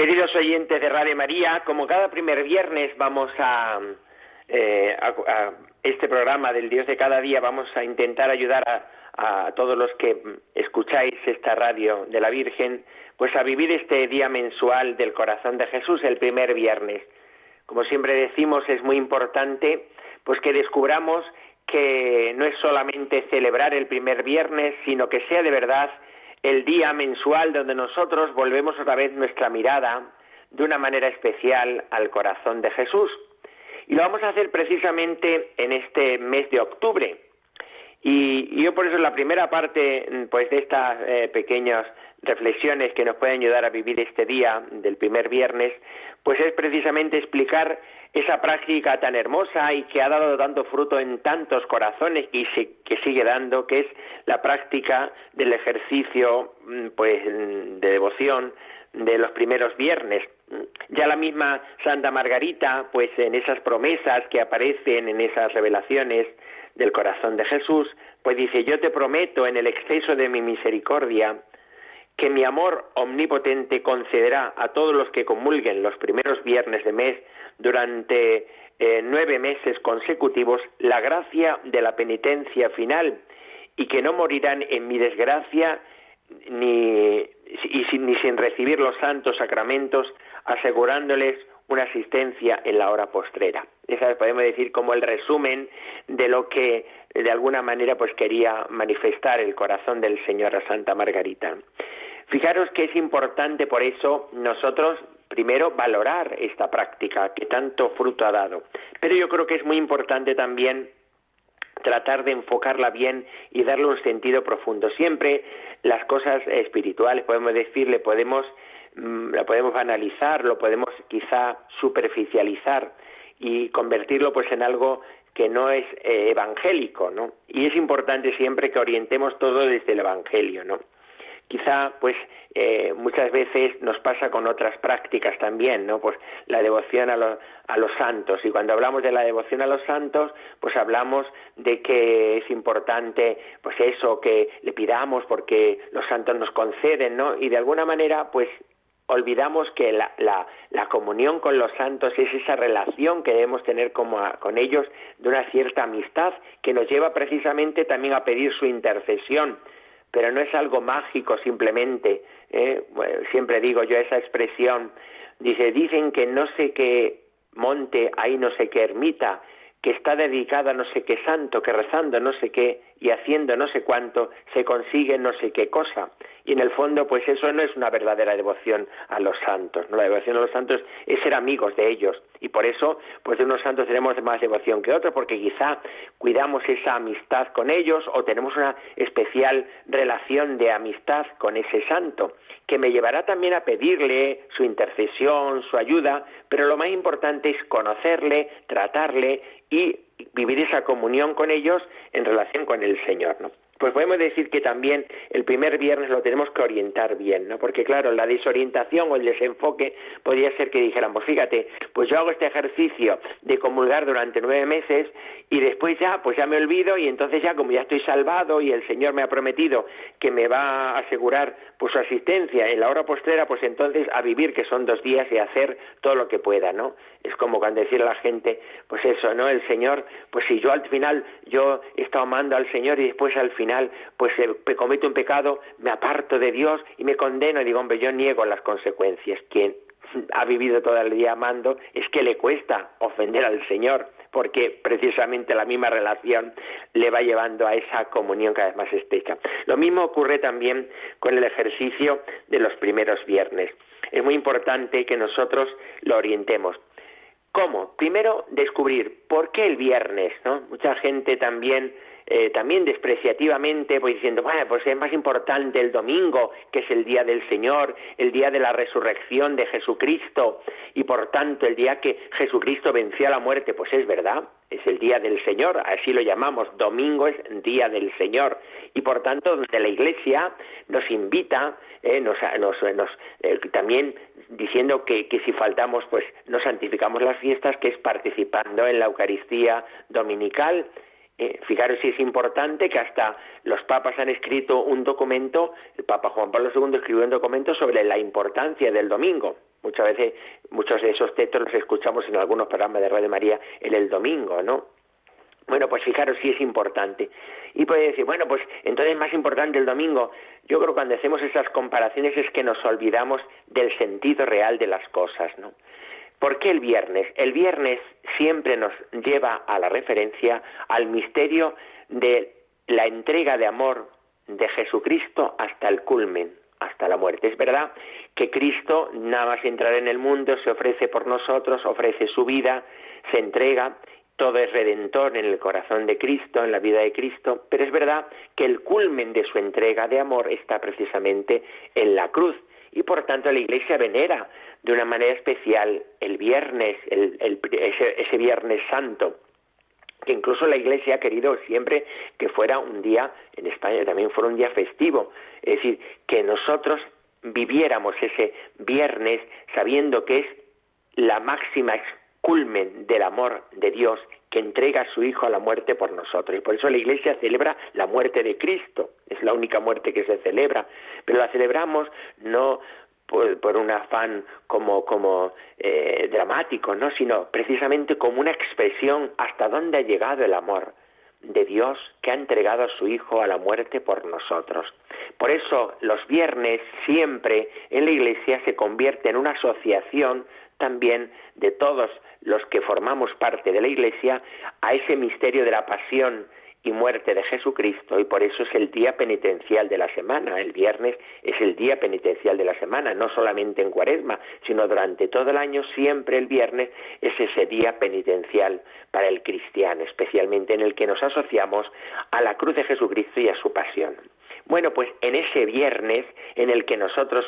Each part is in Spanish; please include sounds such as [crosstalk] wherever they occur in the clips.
Queridos oyentes de Radio María, como cada primer viernes vamos eh, a, este programa del Dios de cada día, vamos a intentar ayudar a, a, todos los que escucháis esta radio de la Virgen, pues a vivir este día mensual del corazón de Jesús, el primer viernes. Como siempre decimos, es muy importante pues que descubramos que no es solamente celebrar el primer viernes, sino que sea de verdad el día mensual donde nosotros volvemos otra vez nuestra mirada de una manera especial al corazón de Jesús. Y lo vamos a hacer precisamente en este mes de octubre. Y, yo por eso la primera parte pues de estas eh, pequeñas reflexiones que nos pueden ayudar a vivir este día del primer viernes, pues es precisamente explicar esa práctica tan hermosa y que ha dado tanto fruto en tantos corazones y que sigue dando, que es la práctica del ejercicio mm, pues de devoción de los primeros viernes. Ya la misma Santa Margarita, pues en esas promesas que aparecen en esas revelaciones del corazón de Jesús, pues dice, yo te prometo en el exceso de mi misericordia que mi amor omnipotente concederá a todos los que comulguen los primeros viernes de mes durante eh, nueve meses consecutivos la gracia de la penitencia final y que no morirán en mi desgracia ni, ni sin recibir los santos sacramentos asegurándoles una asistencia en la hora postrera. Esa podemos decir como el resumen de lo que de alguna manera pues quería manifestar el corazón del Señor a Santa Margarita. Fijaros que es importante por eso nosotros primero valorar esta práctica que tanto fruto ha dado. Pero yo creo que es muy importante también tratar de enfocarla bien y darle un sentido profundo. Siempre las cosas espirituales, podemos decirle, podemos mm, la podemos analizar, lo podemos quizá superficializar y convertirlo pues en algo que no es eh, evangélico, ¿no? Y es importante siempre que orientemos todo desde el evangelio, ¿no? Quizá pues eh, muchas veces nos pasa con otras prácticas también, ¿no? Pues la devoción a, a los santos y cuando hablamos de la devoción a los santos, pues hablamos de que es importante pues eso que le pidamos porque los santos nos conceden, ¿no? Y de alguna manera pues olvidamos que la, la, la, comunión con los santos es esa relación que debemos tener como con ellos de una cierta amistad que nos lleva precisamente también a pedir su intercesión pero no es algo mágico simplemente. ¿eh? siempre digo yo esa expresión, dice, dicen que no sé qué monte hay no sé qué ermita, que está dedicada a no sé qué santo, que rezando no sé qué y haciendo no sé cuánto se consigue no sé qué cosa. Y en el fondo, pues eso no es una verdadera devoción a los santos. ¿no? La devoción a los santos es ser amigos de ellos. Y por eso, pues de unos santos tenemos más devoción que otros, porque quizá cuidamos esa amistad con ellos o tenemos una especial relación de amistad con ese santo, que me llevará también a pedirle su intercesión, su ayuda, pero lo más importante es conocerle, tratarle y vivir esa comunión con ellos en relación con el Señor, ¿no? Pues podemos decir que también el primer viernes lo tenemos que orientar bien, ¿no? Porque claro, la desorientación o el desenfoque podría ser que dijéramos, fíjate, pues yo hago este ejercicio de comulgar durante nueve meses y después ya, pues ya me olvido y entonces ya como ya estoy salvado y el Señor me ha prometido que me va a asegurar pues su asistencia en la hora postrera, pues entonces a vivir que son dos días y hacer todo lo que pueda, ¿no? Es como cuando decir a la gente, pues eso, ¿no? El Señor, pues si yo al final yo he estado amando al Señor y después al final pues eh, cometo un pecado, me aparto de Dios y me condeno y digo, hombre, yo niego las consecuencias. Quien [laughs] ha vivido todo el día amando es que le cuesta ofender al Señor porque precisamente la misma relación le va llevando a esa comunión cada vez más estrecha. Lo mismo ocurre también con el ejercicio de los primeros viernes. Es muy importante que nosotros lo orientemos. ¿Cómo? Primero, descubrir por qué el viernes, ¿no? Mucha gente también eh, también despreciativamente, pues diciendo, bueno, pues es más importante el domingo, que es el día del Señor, el día de la resurrección de Jesucristo, y por tanto el día que Jesucristo venció a la muerte, pues es verdad, es el día del Señor, así lo llamamos, domingo es día del Señor, y por tanto de la Iglesia nos invita, eh, nos, nos, eh, también diciendo que, que, si faltamos, pues no santificamos las fiestas, que es participando en la Eucaristía dominical. Eh, fijaros si es importante que hasta los papas han escrito un documento, el Papa Juan Pablo II escribió un documento sobre la importancia del domingo. Muchas veces, muchos de esos textos los escuchamos en algunos programas de Radio María en el domingo, ¿no? Bueno, pues fijaros si es importante. Y puede decir, bueno, pues entonces es más importante el domingo. Yo creo que cuando hacemos esas comparaciones es que nos olvidamos del sentido real de las cosas, ¿no? ¿Por qué el viernes? El viernes siempre nos lleva a la referencia al misterio de la entrega de amor de Jesucristo hasta el culmen, hasta la muerte. Es verdad que Cristo, nada más entrar en el mundo, se ofrece por nosotros, ofrece su vida, se entrega, todo es redentor en el corazón de Cristo, en la vida de Cristo, pero es verdad que el culmen de su entrega de amor está precisamente en la cruz y por tanto la Iglesia venera de una manera especial el viernes, ese viernes santo que incluso la Iglesia ha querido siempre que fuera un día, en España también fuera un día festivo, es decir, que nosotros viviéramos ese viernes sabiendo que es la máxima culmen del amor de Dios que entrega a su Hijo a la muerte por nosotros. Y por eso la Iglesia celebra la muerte de Cristo, es la única muerte que se celebra, pero la celebramos no por, un afán como, como eh, dramático, ¿no? sino precisamente como una expresión hasta dónde ha llegado el amor de Dios que ha entregado a su Hijo a la muerte por nosotros. Por eso los viernes siempre en la Iglesia se convierte en una asociación también de todos los que formamos parte de la Iglesia a ese misterio de la pasión y muerte de Jesucristo y por eso es el día penitencial de la semana. El viernes es el día penitencial de la semana, no solamente en Cuaresma, sino durante todo el año siempre el viernes es ese día penitencial para el cristiano, especialmente en el que nos asociamos a la cruz de Jesucristo y a su pasión. Bueno, pues en ese viernes en el que nosotros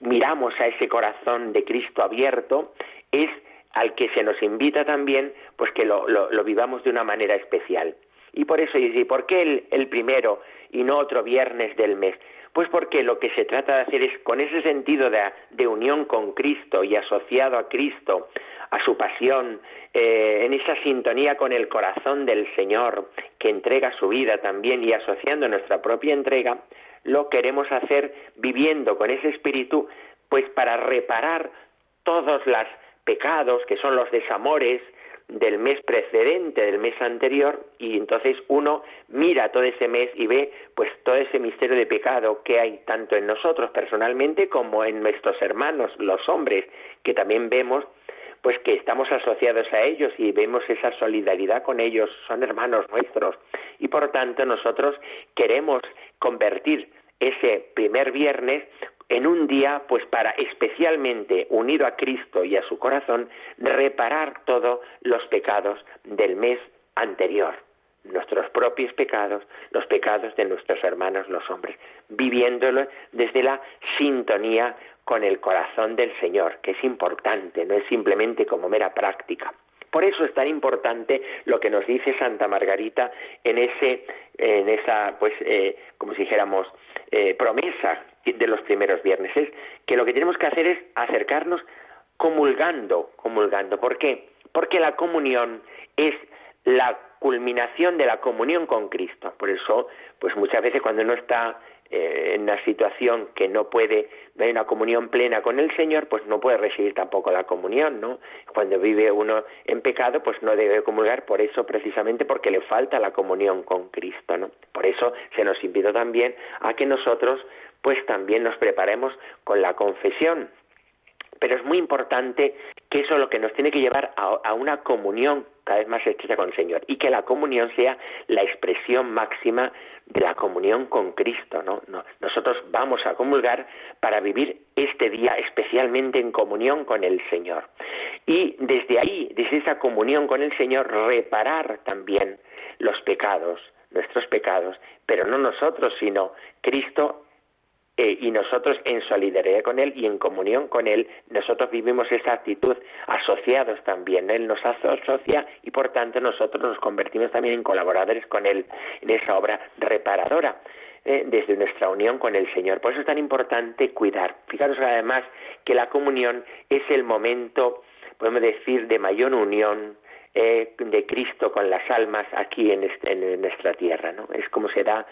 miramos a ese corazón de Cristo abierto, es al que se nos invita también pues que lo, lo vivamos de una manera especial. Y por eso dice, ¿por qué el, primero y no otro viernes del mes? Pues porque lo que se trata de hacer es, con ese sentido de, unión con Cristo y asociado a Cristo, a su pasión, eh, en esa sintonía con el corazón del Señor, que entrega su vida también y asociando nuestra propia entrega, lo queremos hacer viviendo con ese espíritu, pues para reparar todos los pecados, que son los desamores, del mes precedente, del mes anterior, y entonces uno mira todo ese mes y ve pues todo ese misterio de pecado que hay tanto en nosotros personalmente como en nuestros hermanos, los hombres, que también vemos pues que estamos asociados a ellos y vemos esa solidaridad con ellos, son hermanos nuestros, y por tanto nosotros queremos convertir ese primer viernes en un día, pues para especialmente unido a Cristo y a su corazón, reparar todos los pecados del mes anterior, nuestros propios pecados, los pecados de nuestros hermanos los hombres, viviéndolo desde la sintonía con el corazón del Señor, que es importante, no es simplemente como mera práctica. Por eso es tan importante lo que nos dice Santa Margarita en ese, en esa, pues, eh, como si dijéramos, eh, promesa de los primeros viernes, es que lo que tenemos que hacer es acercarnos comulgando, comulgando. ¿Por qué? Porque la comunión es la culminación de la comunión con Cristo. Por eso, pues muchas veces cuando uno está eh, en una situación que no puede, hay una comunión plena con el Señor, pues no puede recibir tampoco la comunión, ¿no? Cuando vive uno en pecado, pues no debe comulgar por eso precisamente porque le falta la comunión con Cristo, ¿no? Por eso se nos invita también a que nosotros pues también nos preparemos con la confesión. Pero es muy importante que eso es lo que nos tiene que llevar a, una comunión cada vez más estrecha con el Señor y que la comunión sea la expresión máxima de la comunión con Cristo. ¿no? Nosotros vamos a comulgar para vivir este día especialmente en comunión con el Señor. Y desde ahí, desde esa comunión con el Señor, reparar también los pecados nuestros pecados, pero no nosotros, sino Cristo eh, y nosotros en solidaridad con Él y en comunión con Él, nosotros vivimos esa actitud asociados también. Él nos asocia y por tanto nosotros nos convertimos también en colaboradores con Él en esa obra reparadora eh, desde nuestra unión con el Señor. Por eso es tan importante cuidar. Fijaros además que la comunión es el momento, podemos decir, de mayor unión, eh, de Cristo con las almas aquí en, en, nuestra tierra, ¿no? Es como se da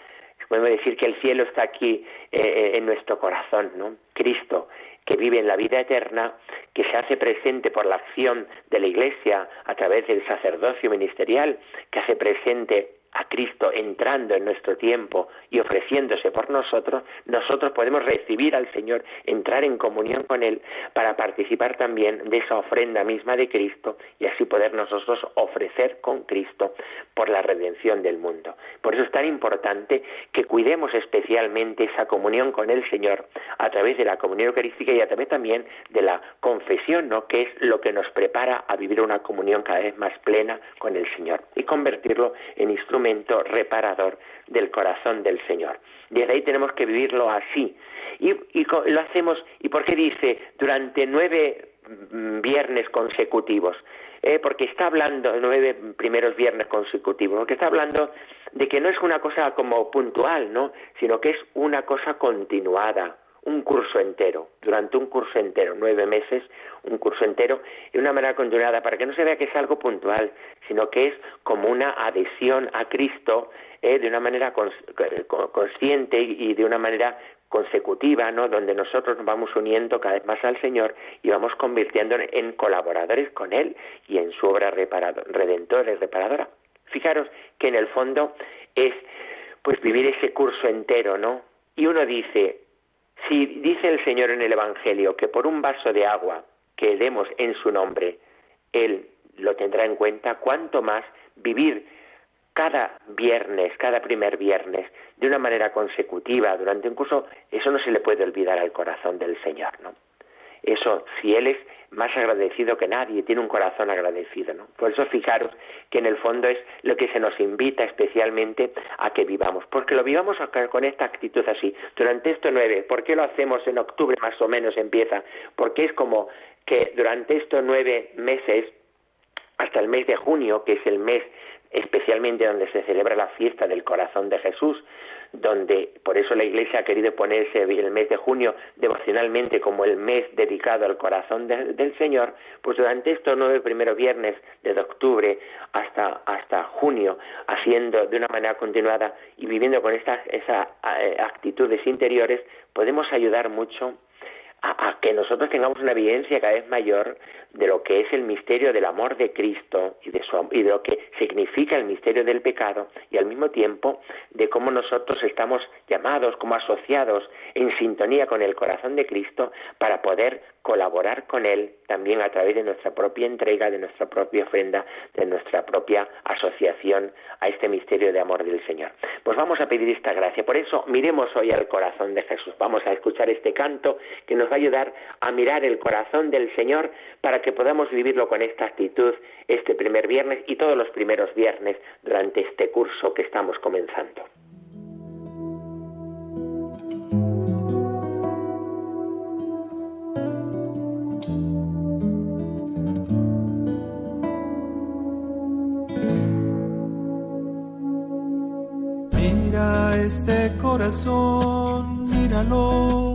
podemos decir que el cielo está aquí eh, eh, en nuestro corazón, ¿no? Cristo, que vive en la vida eterna, que se hace presente por la acción de la Iglesia a través del sacerdocio ministerial, que hace presente a Cristo entrando en nuestro tiempo y ofreciéndose por nosotros, nosotros podemos recibir al Señor, entrar en comunión con Él para participar también de esa ofrenda misma de Cristo y así poder nosotros ofrecer con Cristo por la redención del mundo. Por eso es tan importante que cuidemos especialmente esa comunión con el Señor a través de la comunión eucarística y a través también de la confesión, ¿no? que es lo que nos prepara a vivir una comunión cada vez más plena con el Señor y convertirlo en instrumento reparador del corazón del Señor. Desde ahí tenemos que vivirlo así. Y, lo hacemos, ¿y por qué dice durante nueve mm, viernes consecutivos? Eh, porque está hablando, nueve primeros viernes consecutivos, porque está hablando de que no es una cosa como puntual, ¿no? Sino que es una cosa continuada, un curso entero, durante un curso entero, nueve meses, un curso entero, de una manera continuada, para que no se vea que es algo puntual, sino que es como una adhesión a Cristo eh, de una manera consciente y de una manera consecutiva, ¿no? Donde nosotros nos vamos uniendo cada vez más al Señor y vamos convirtiéndonos en colaboradores con Él y en su obra redentora y reparadora. Fijaros que en el fondo es pues vivir ese curso entero, ¿no? Y uno dice, si dice el Señor en el Evangelio que por un vaso de agua que demos en su nombre, Él lo tendrá en cuenta, cuánto más vivir cada viernes, cada primer viernes, de una manera consecutiva durante un curso, eso no se le puede olvidar al corazón del Señor, ¿no? Eso, si Él es más agradecido que nadie, tiene un corazón agradecido, ¿no? Por eso fijaros que en el fondo es lo que se nos invita especialmente a que vivamos, porque lo vivamos con esta actitud así, durante estos nueve, ¿por qué lo hacemos en octubre más o menos empieza? Porque es como que durante estos nueve meses, hasta el mes de junio, que es el mes especialmente donde se celebra la fiesta del corazón de Jesús, donde por eso la Iglesia ha querido ponerse el mes de junio devocionalmente como el mes dedicado al corazón del Señor, pues durante estos nueve primeros viernes desde octubre hasta, hasta junio, haciendo de una manera continuada y viviendo con estas esas eh, actitudes interiores, podemos ayudar mucho a, que nosotros tengamos una evidencia cada vez mayor de lo que es el misterio del amor de Cristo y de, su, y de lo que significa el misterio del pecado y al mismo tiempo de cómo nosotros estamos llamados como asociados en sintonía con el corazón de Cristo para poder colaborar con Él también a través de nuestra propia entrega, de nuestra propia ofrenda, de nuestra propia asociación a este misterio de amor del Señor. Pues vamos a pedir esta gracia. Por eso miremos hoy al corazón de Jesús. Vamos a escuchar este canto que nos va ayudar a mirar el corazón del Señor para que podamos vivirlo con esta actitud este primer viernes y todos los primeros viernes durante este curso que estamos comenzando. Mira este corazón, míralo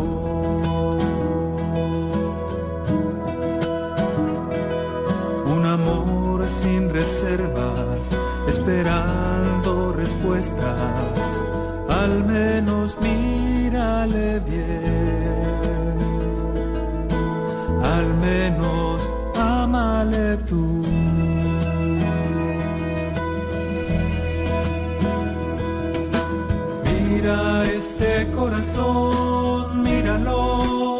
al menos mírale bien, al menos amale tú. Mira este corazón, míralo,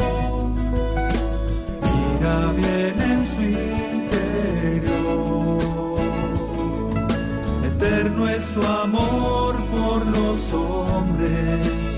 mira bien en su interior, eterno es su amor los hombres.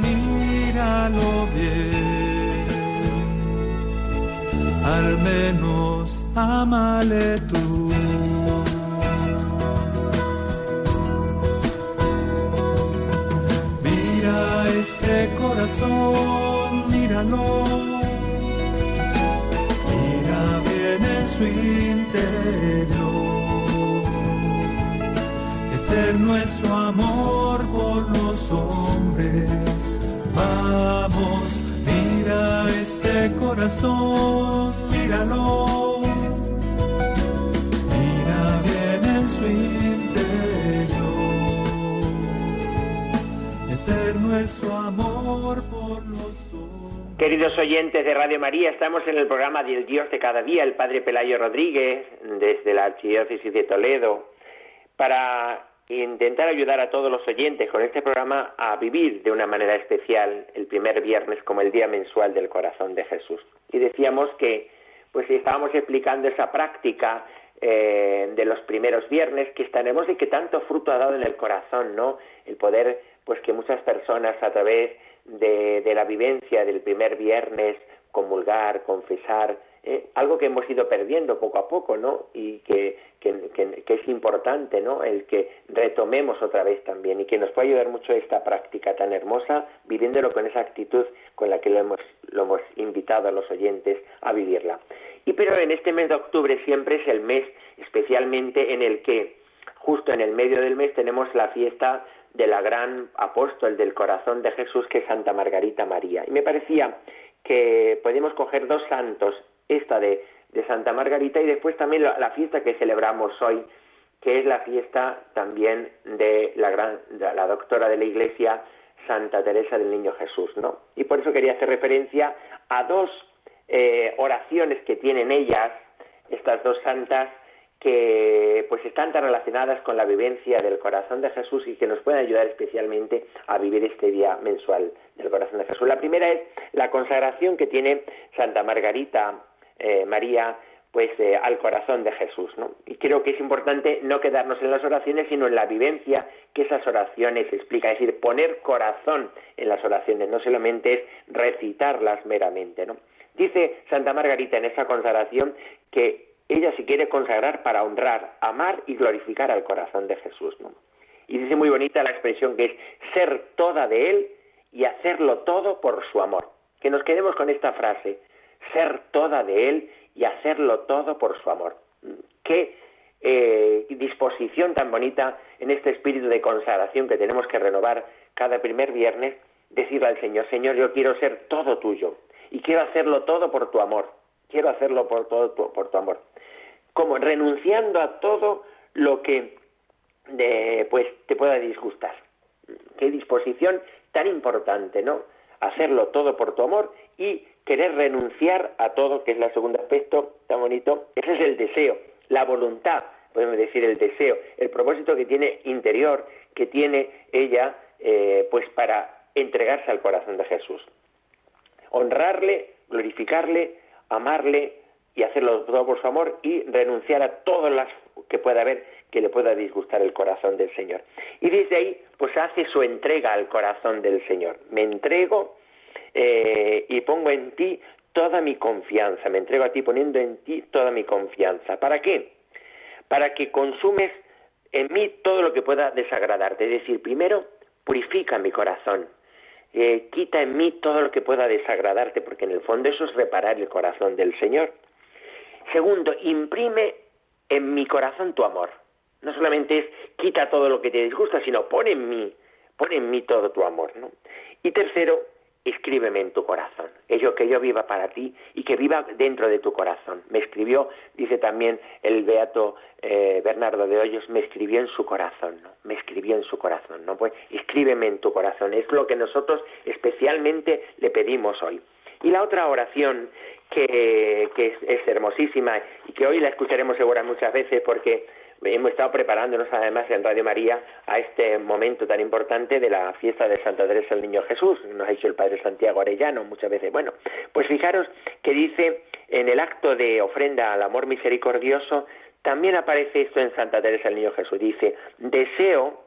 Míralo. amale tú. Mira este corazón, míralo. Mira bien en su interior. Eterno es su amor por mira este corazón, míralo. Amor por Queridos oyentes de Radio María, estamos en el programa del Dios de cada día, el Padre Pelayo Rodríguez, desde la Archidiócesis de Toledo, para intentar ayudar a todos los oyentes con este programa a vivir de una manera especial el primer viernes como el día mensual del corazón de Jesús. Y decíamos que pues estábamos explicando esa práctica eh, de los primeros viernes que estaremos y que tanto fruto ha dado en el corazón, ¿no? El poder, pues que muchas personas a través de, de la vivencia del primer viernes, comulgar, confesar, eh, algo que hemos ido perdiendo poco a poco, ¿no? Y que, que, que, es importante, ¿no? El que retomemos otra vez también y que nos puede ayudar mucho esta práctica tan hermosa, viviéndolo con esa actitud con la que lo hemos, lo hemos invitado a los oyentes a vivirla. Y pero en este mes de octubre siempre es el mes especialmente en el que justo en el medio del mes tenemos la fiesta de la gran apóstol del corazón de Jesús que es Santa Margarita María. Y me parecía que podemos coger dos santos, esta de, de Santa Margarita y después también la, fiesta que celebramos hoy, que es la fiesta también de la, gran, la doctora de la Iglesia, Santa Teresa del Niño Jesús, ¿no? Y por eso quería hacer referencia a dos eh, oraciones que tienen ellas, estas dos santas, que pues están tan relacionadas con la vivencia del corazón de Jesús y que nos pueden ayudar especialmente a vivir este día mensual del corazón de Jesús. La primera es la consagración que tiene Santa Margarita eh, María pues eh, al corazón de Jesús, ¿no? Y creo que es importante no quedarnos en las oraciones, sino en la vivencia que esas oraciones explican, es decir, poner corazón en las oraciones, no solamente es recitarlas meramente, ¿no? Dice Santa Margarita en esa consagración que ella se quiere consagrar para honrar, amar y glorificar al corazón de Jesús. ¿no? Y dice muy bonita la expresión que es ser toda de Él y hacerlo todo por su amor. Que nos quedemos con esta frase, ser toda de Él y hacerlo todo por su amor. Qué eh, disposición tan bonita en este espíritu de consagración que tenemos que renovar cada primer viernes, decirle al Señor, Señor, yo quiero ser todo tuyo y quiero hacerlo todo por tu amor. Quiero hacerlo por todo por tu amor. Como renunciando a todo lo que pues te pueda disgustar. Qué disposición tan importante, ¿no? Hacerlo todo por tu amor y querer renunciar a todo, que es el segundo aspecto tan bonito. Ese es el deseo, la voluntad, podemos decir el deseo, el propósito que tiene interior, que tiene ella, eh, pues para entregarse al corazón de Jesús honrarle, glorificarle, amarle y hacerlo todo por su amor y renunciar a todas las que pueda haber que le pueda disgustar el corazón del Señor. Y desde ahí, pues hace su entrega al corazón del Señor. Me entrego eh, y pongo en ti toda mi confianza. Me entrego a ti poniendo en ti toda mi confianza. ¿Para qué? Para que consumes en mí todo lo que pueda desagradarte. Es decir, primero, purifica mi corazón eh, quita en mí todo lo que pueda desagradarte, porque en el fondo eso es reparar el corazón del Señor. Segundo, imprime en mi corazón tu amor. No solamente es quita todo lo que te disgusta, sino pone en mí, pone en mí todo tu amor, ¿no? Y tercero, escríbeme en tu corazón, ello que yo viva para ti y que viva dentro de tu corazón. Me escribió, dice también el beato eh, Bernardo de Hoyos, me escribió en su corazón, ¿no? Me escribió en su corazón, ¿no? Pues escríbeme en tu corazón, es lo que nosotros especialmente le pedimos hoy. Y la otra oración que, que es, hermosísima y que hoy la escucharemos segura muchas veces porque hemos estado preparándonos además en Radio María a este momento tan importante de la fiesta de Santa Teresa del Niño Jesús, nos ha dicho el Padre Santiago Arellano muchas veces. Bueno, pues fijaros que dice en el acto de ofrenda al amor misericordioso, también aparece esto en Santa Teresa del Niño Jesús, dice, deseo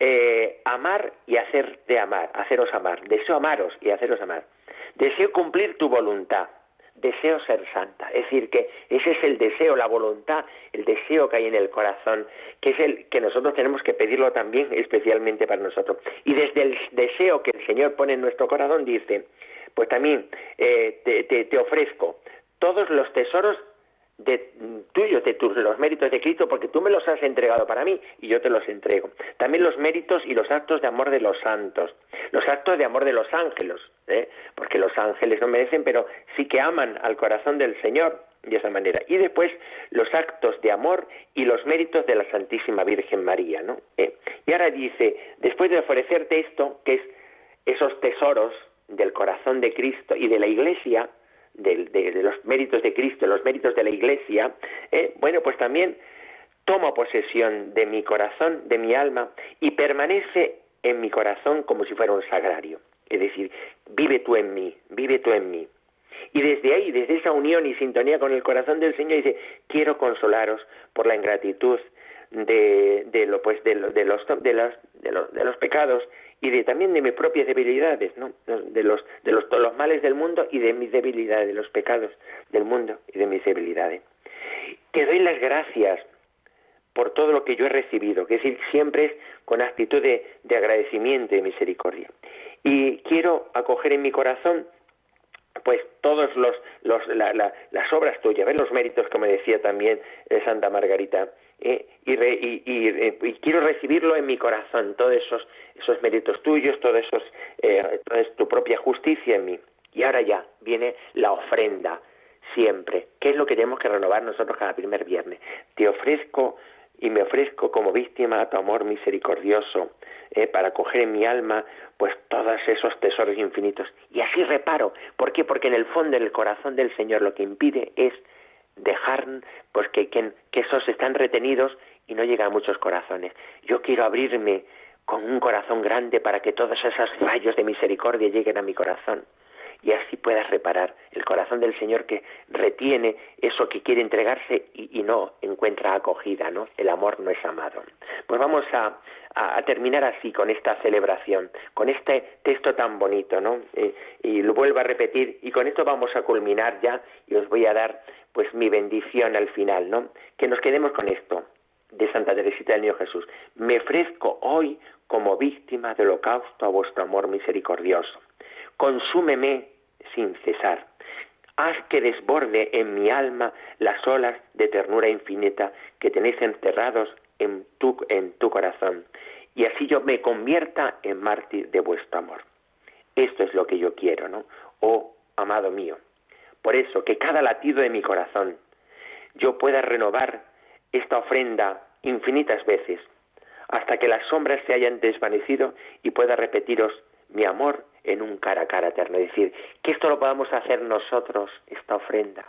eh, amar y hacer de amar, haceros amar, deseo amaros y haceros amar, deseo cumplir tu voluntad deseo ser santa. Es decir, que ese es el deseo, la voluntad, el deseo que hay en el corazón, que es el que nosotros tenemos que pedirlo también especialmente para nosotros. Y desde el deseo que el Señor pone en nuestro corazón dice, pues también eh, te, ofrezco todos los tesoros de tuyos, de tus, los méritos de Cristo, porque tú me los has entregado para mí y yo te los entrego. También los méritos y los actos de amor de los santos, los actos de amor de los ángeles, ¿eh? porque los ángeles no merecen, pero sí que aman al corazón del Señor de esa manera. Y después los actos de amor y los méritos de la Santísima Virgen María, ¿no? ¿Eh? Y ahora dice, después de ofrecerte esto, que es esos tesoros del corazón de Cristo y de la Iglesia, de, los méritos de Cristo, los méritos de la Iglesia, eh, bueno, pues también tomo posesión de mi corazón, de mi alma, y permanece en mi corazón como si fuera un sagrario. Es decir, vive tú en mí, vive tú en mí. Y desde ahí, desde esa unión y sintonía con el corazón del Señor, dice, quiero consolaros por la ingratitud de, de, lo, pues, de, de, los, de, de, los, de los pecados y de también de mis propias debilidades, ¿no? De los de los, males del mundo y de mis debilidades, de los pecados del mundo y de mis debilidades. Te doy las gracias por todo lo que yo he recibido, que es decir, siempre es con actitud de, agradecimiento y misericordia. Y quiero acoger en mi corazón pues todos los, los las obras tuyas, ver los méritos, como decía también eh, Santa Margarita, eh, y, y, quiero recibirlo en mi corazón, todos esos, esos méritos tuyos, todo esos, eh, toda tu propia justicia en mí. Y ahora ya viene la ofrenda, siempre. ¿Qué es lo que tenemos que renovar nosotros cada primer viernes? Te ofrezco y me ofrezco como víctima a tu amor misericordioso eh, para coger en mi alma pues todos esos tesoros infinitos. Y así reparo. ¿Por qué? Porque en el fondo, en el corazón del Señor, lo que impide es dejar pues que, que, esos están retenidos y no llegan a muchos corazones. Yo quiero abrirme con un corazón grande para que todos esos rayos de misericordia lleguen a mi corazón y así puedas reparar el corazón del Señor que retiene eso que quiere entregarse y, no encuentra acogida, ¿no? El amor no es amado. Pues vamos a, terminar así con esta celebración, con este texto tan bonito, ¿no? Eh, y lo vuelvo a repetir y con esto vamos a culminar ya y os voy a dar pues mi bendición al final, ¿no? Que nos quedemos con esto de Santa Teresita del Niño Jesús. Me ofrezco hoy como víctima del holocausto a vuestro amor misericordioso consúmeme sin cesar. Haz que desborde en mi alma las olas de ternura infinita que tenéis enterrados en tu, en tu corazón, y así yo me convierta en mártir de vuestro amor. Esto es lo que yo quiero, ¿no? Oh, amado mío. Por eso, que cada latido de mi corazón yo pueda renovar esta ofrenda infinitas veces, hasta que las sombras se hayan desvanecido y pueda repetiros mi amor en un cara a cara eterno. Es decir, que esto lo podamos hacer nosotros, esta ofrenda,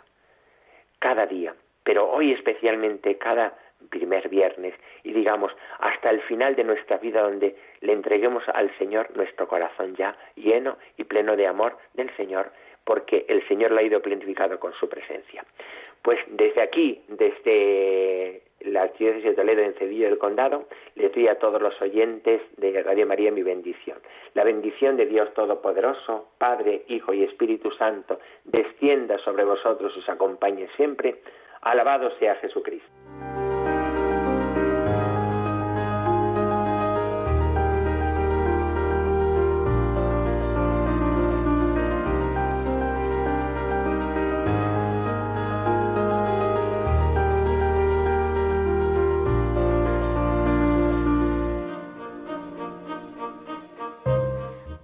cada día, pero hoy especialmente cada primer viernes y digamos hasta el final de nuestra vida donde le entreguemos al Señor nuestro corazón ya lleno y pleno de amor del Señor porque el Señor lo ha ido planificado con su presencia. Pues desde aquí, desde la Archidiócesis de Toledo en Sevilla del Condado, les doy a todos los oyentes de Radio María mi bendición. La bendición de Dios Todopoderoso, Padre, Hijo y Espíritu Santo, descienda sobre vosotros y os acompañe siempre. Alabado sea Jesucristo.